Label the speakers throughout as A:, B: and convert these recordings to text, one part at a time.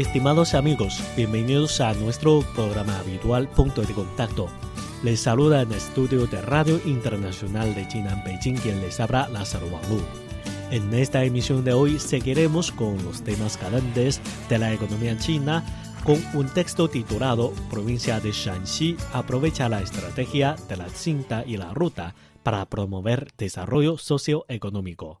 A: Estimados amigos, bienvenidos a nuestro programa habitual Punto de Contacto. Les saluda en el estudio de Radio Internacional de China en Beijing quien les habla Lázaro Wanglu. En esta emisión de hoy seguiremos con los temas calientes de la economía china con un texto titulado Provincia de Shanxi aprovecha la estrategia de la cinta y la ruta para promover desarrollo socioeconómico.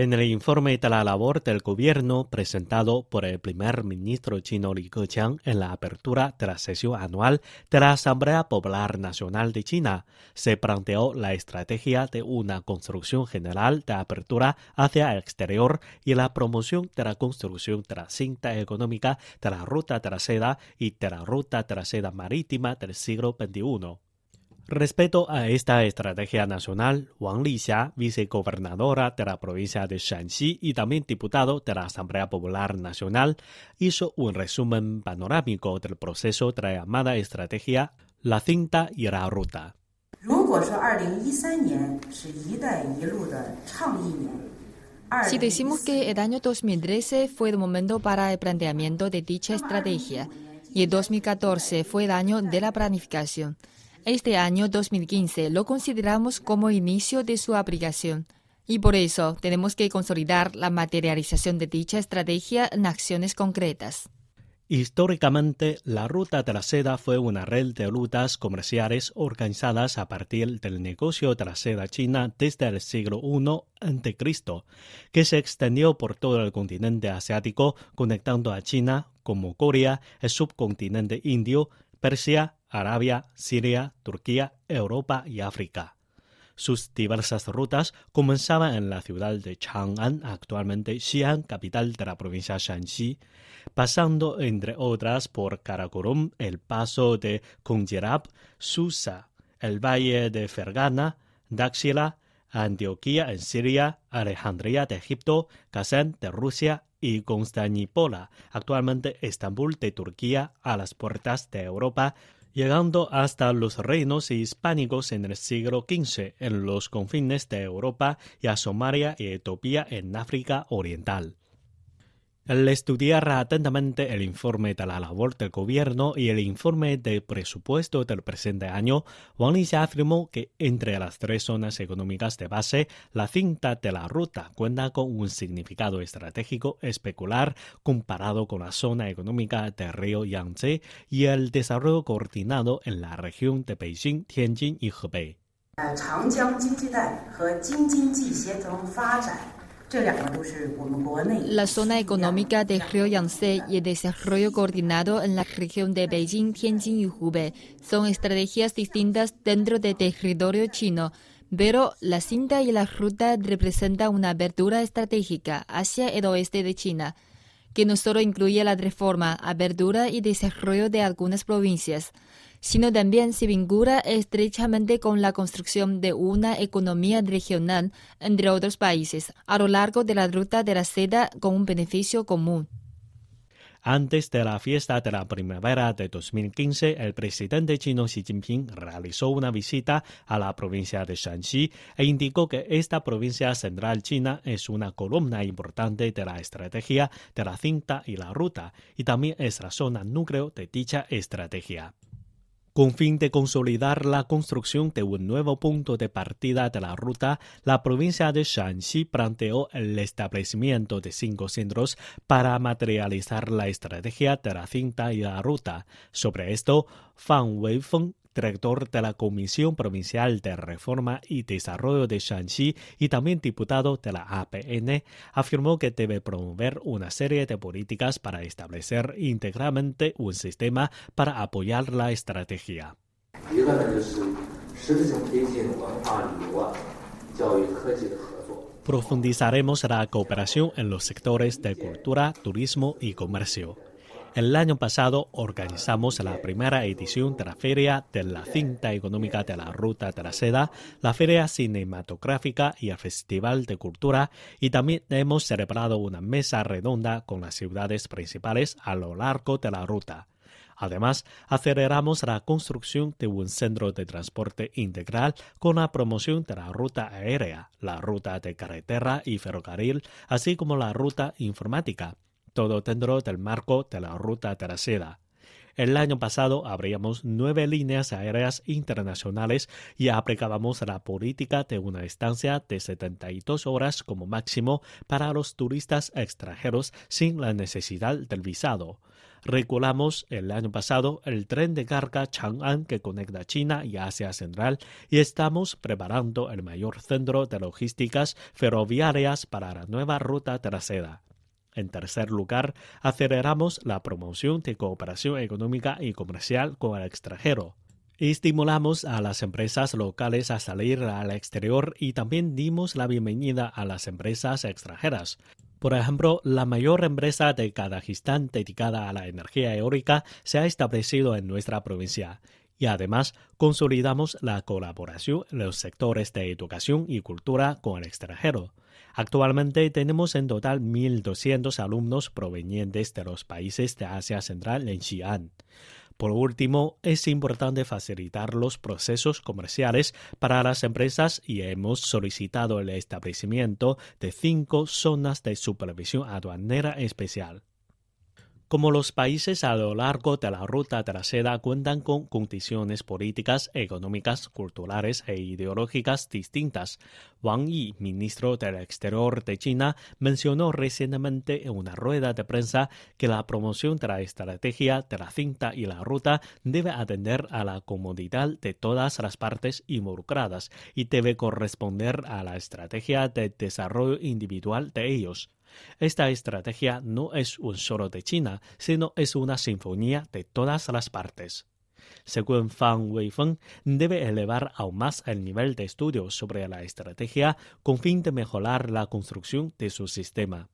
A: En el informe de la labor del gobierno presentado por el primer ministro chino Li Keqiang en la apertura de la sesión anual de la Asamblea Popular Nacional de China, se planteó la estrategia de una construcción general de apertura hacia el exterior y la promoción de la construcción de la cinta económica de la ruta seda y de la ruta seda marítima del siglo XXI. Respecto a esta estrategia nacional, Wang Lixia, vicegobernadora de la provincia de Shanxi y también diputado de la Asamblea Popular Nacional, hizo un resumen panorámico del proceso de la llamada estrategia La cinta y la ruta.
B: Si decimos que el año 2013 fue el momento para el planteamiento de dicha estrategia y el 2014 fue el año de la planificación, este año 2015 lo consideramos como inicio de su aplicación y por eso tenemos que consolidar la materialización de dicha estrategia en acciones concretas.
A: Históricamente, la Ruta de la Seda fue una red de rutas comerciales organizadas a partir del negocio de la seda china desde el siglo I a.C., que se extendió por todo el continente asiático, conectando a China como Corea, el subcontinente indio, Persia, Arabia, Siria, Turquía, Europa y África. Sus diversas rutas comenzaban en la ciudad de Chang'an, actualmente Xi'an, capital de la provincia Shanxi, pasando entre otras por Karakorum, el paso de Kunjerab, Susa, el valle de Fergana, Daxila, Antioquía en Siria, Alejandría de Egipto, Kazán de Rusia y Constantínola, actualmente Estambul de Turquía, a las puertas de Europa, llegando hasta los reinos hispánicos en el siglo XV en los confines de Europa y a Somalia y Etiopía en África Oriental. Al estudiar atentamente el informe de la labor del gobierno y el informe de presupuesto del presente año, Wang Lixia afirmó que entre las tres zonas económicas de base, la cinta de la ruta cuenta con un significado estratégico especular comparado con la zona económica del río Yangtze y el desarrollo coordinado en la región de Beijing, Tianjin y Hebei.
B: La zona económica de Yangtze y el desarrollo coordinado en la región de Beijing, Tianjin y Hubei son estrategias distintas dentro del territorio chino, pero la cinta y la ruta representan una abertura estratégica hacia el oeste de China, que no solo incluye la reforma, abertura y desarrollo de algunas provincias, sino también se vincula estrechamente con la construcción de una economía regional entre otros países a lo largo de la ruta de la seda con un beneficio común.
A: Antes de la fiesta de la primavera de 2015, el presidente chino Xi Jinping realizó una visita a la provincia de Shanxi e indicó que esta provincia central china es una columna importante de la estrategia de la cinta y la ruta y también es la zona núcleo de dicha estrategia. Con fin de consolidar la construcción de un nuevo punto de partida de la ruta, la provincia de Shanxi planteó el establecimiento de cinco centros para materializar la estrategia de la cinta y la ruta. Sobre esto, Fan Weifeng director de la Comisión Provincial de Reforma y Desarrollo de Shanxi y también diputado de la APN, afirmó que debe promover una serie de políticas para establecer íntegramente un sistema para apoyar la estrategia. Profundizaremos la cooperación en los sectores de cultura, turismo y comercio. El año pasado organizamos la primera edición de la Feria de la Cinta Económica de la Ruta de la Seda, la Feria Cinematográfica y el Festival de Cultura y también hemos celebrado una mesa redonda con las ciudades principales a lo largo de la ruta. Además, aceleramos la construcción de un centro de transporte integral con la promoción de la ruta aérea, la ruta de carretera y ferrocarril, así como la ruta informática todo dentro del marco de la ruta seda. El año pasado abríamos nueve líneas aéreas internacionales y aplicábamos la política de una estancia de 72 horas como máximo para los turistas extranjeros sin la necesidad del visado. Regulamos el año pasado el tren de carga Chang'an que conecta China y Asia Central y estamos preparando el mayor centro de logísticas ferroviarias para la nueva ruta seda. En tercer lugar, aceleramos la promoción de cooperación económica y comercial con el extranjero. Estimulamos a las empresas locales a salir al exterior y también dimos la bienvenida a las empresas extranjeras. Por ejemplo, la mayor empresa de Kazajistán dedicada a la energía eólica se ha establecido en nuestra provincia y además consolidamos la colaboración en los sectores de educación y cultura con el extranjero. Actualmente tenemos en total 1.200 alumnos provenientes de los países de Asia Central en Xi'an. Por último, es importante facilitar los procesos comerciales para las empresas y hemos solicitado el establecimiento de cinco zonas de supervisión aduanera especial. Como los países a lo largo de la ruta de la seda cuentan con condiciones políticas, económicas, culturales e ideológicas distintas, Wang Yi, ministro del Exterior de China, mencionó recientemente en una rueda de prensa que la promoción de la estrategia de la cinta y la ruta debe atender a la comodidad de todas las partes involucradas y debe corresponder a la estrategia de desarrollo individual de ellos. Esta estrategia no es un solo de China, sino es una sinfonía de todas las partes. Según Fan Weifeng, debe elevar aún más el nivel de estudio sobre la estrategia con fin de mejorar la construcción de su sistema.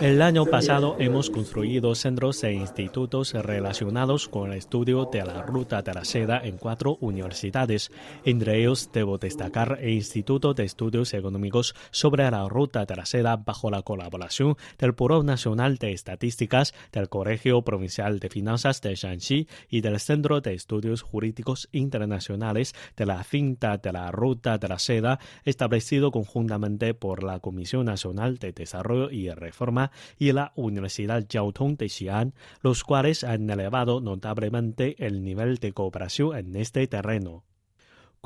A: El año pasado hemos construido centros e institutos relacionados con el estudio de la ruta de la seda en cuatro universidades. Entre ellos debo destacar el Instituto de Estudios Económicos sobre la ruta de la seda bajo la colaboración del Buró Nacional de Estadísticas, del Colegio Provincial de Finanzas de Shanxi y del Centro de Estudios Jurídicos Internacionales de la cinta de la ruta de la seda, establecido conjuntamente por la Comisión Nacional de Desarrollo y Reforma y la Universidad Jiao Tong de Xi'an, los cuales han elevado notablemente el nivel de cooperación en este terreno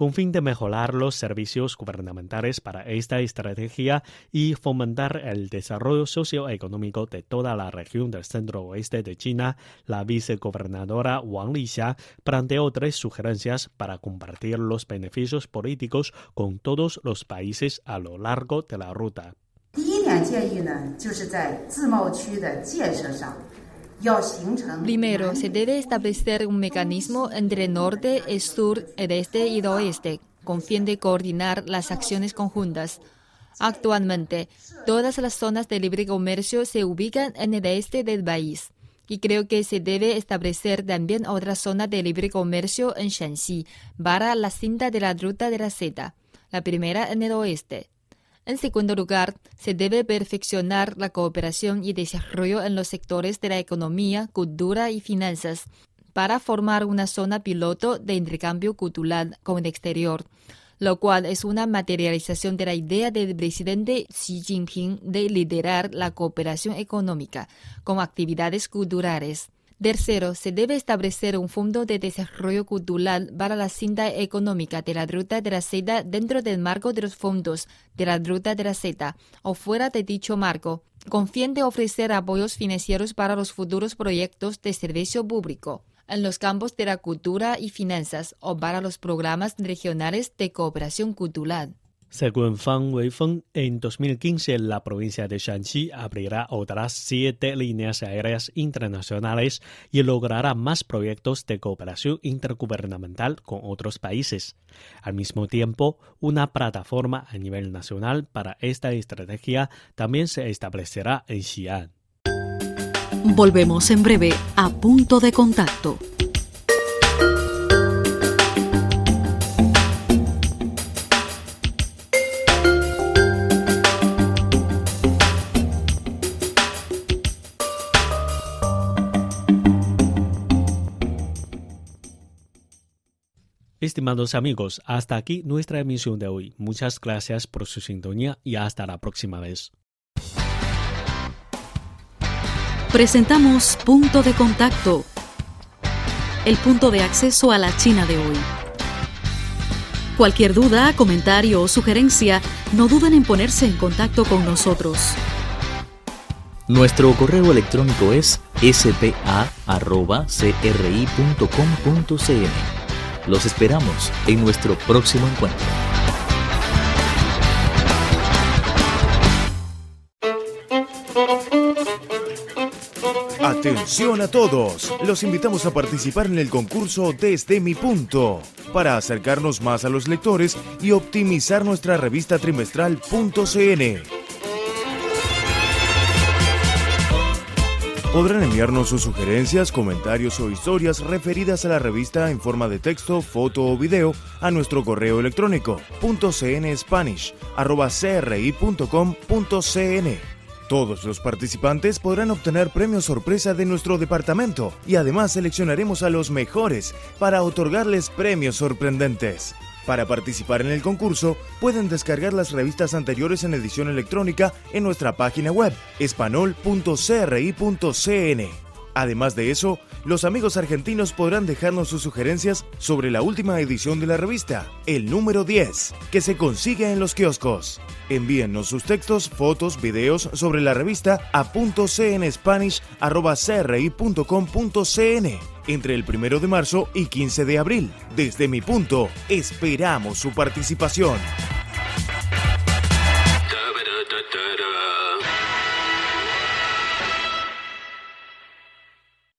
A: con fin de mejorar los servicios gubernamentales para esta estrategia y fomentar el desarrollo socioeconómico de toda la región del centro oeste de China, la vicegobernadora Wang Lixia planteó tres sugerencias para compartir los beneficios políticos con todos los países a lo largo de la ruta.
B: Primero, se debe establecer un mecanismo entre norte, sur, este y oeste, con fin de coordinar las acciones conjuntas. Actualmente, todas las zonas de libre comercio se ubican en el este del país. Y creo que se debe establecer también otra zona de libre comercio en Shanxi para la cinta de la ruta de la seda, la primera en el oeste. En segundo lugar, se debe perfeccionar la cooperación y desarrollo en los sectores de la economía, cultura y finanzas para formar una zona piloto de intercambio cultural con el exterior. lo cual es una materialización de la idea del presidente Xi Jinping de liderar la cooperación económica con actividades culturales. Tercero, se debe establecer un fondo de desarrollo cultural para la cinta económica de la Ruta de la Seda dentro del marco de los fondos de la Ruta de la Seda o fuera de dicho marco, con fin de ofrecer apoyos financieros para los futuros proyectos de servicio público en los campos de la cultura y finanzas o para los programas regionales de cooperación cultural.
A: Según Fan Weifeng, en 2015 la provincia de Shanxi abrirá otras siete líneas aéreas internacionales y logrará más proyectos de cooperación intergubernamental con otros países. Al mismo tiempo, una plataforma a nivel nacional para esta estrategia también se establecerá en Xi'an.
C: Volvemos en breve a punto de contacto.
A: Estimados amigos, hasta aquí nuestra emisión de hoy. Muchas gracias por su sintonía y hasta la próxima vez.
C: Presentamos Punto de Contacto, el punto de acceso a la China de hoy. Cualquier duda, comentario o sugerencia, no duden en ponerse en contacto con nosotros.
D: Nuestro correo electrónico es spa.cri.com.cn. Los esperamos en nuestro próximo encuentro.
E: Atención a todos, los invitamos a participar en el concurso Desde mi punto, para acercarnos más a los lectores y optimizar nuestra revista trimestral Podrán enviarnos sus sugerencias, comentarios o historias referidas a la revista en forma de texto, foto o video a nuestro correo electrónico .cnspanish@cri.com.cn. Todos los participantes podrán obtener premios sorpresa de nuestro departamento y además seleccionaremos a los mejores para otorgarles premios sorprendentes. Para participar en el concurso, pueden descargar las revistas anteriores en edición electrónica en nuestra página web espanol.cri.cn. Además de eso, los amigos argentinos podrán dejarnos sus sugerencias sobre la última edición de la revista, el número 10, que se consigue en los kioscos. Envíennos sus textos, fotos, videos sobre la revista a .cnspanish.cri.com.cn entre el 1 de marzo y 15 de abril. Desde mi punto, esperamos su participación.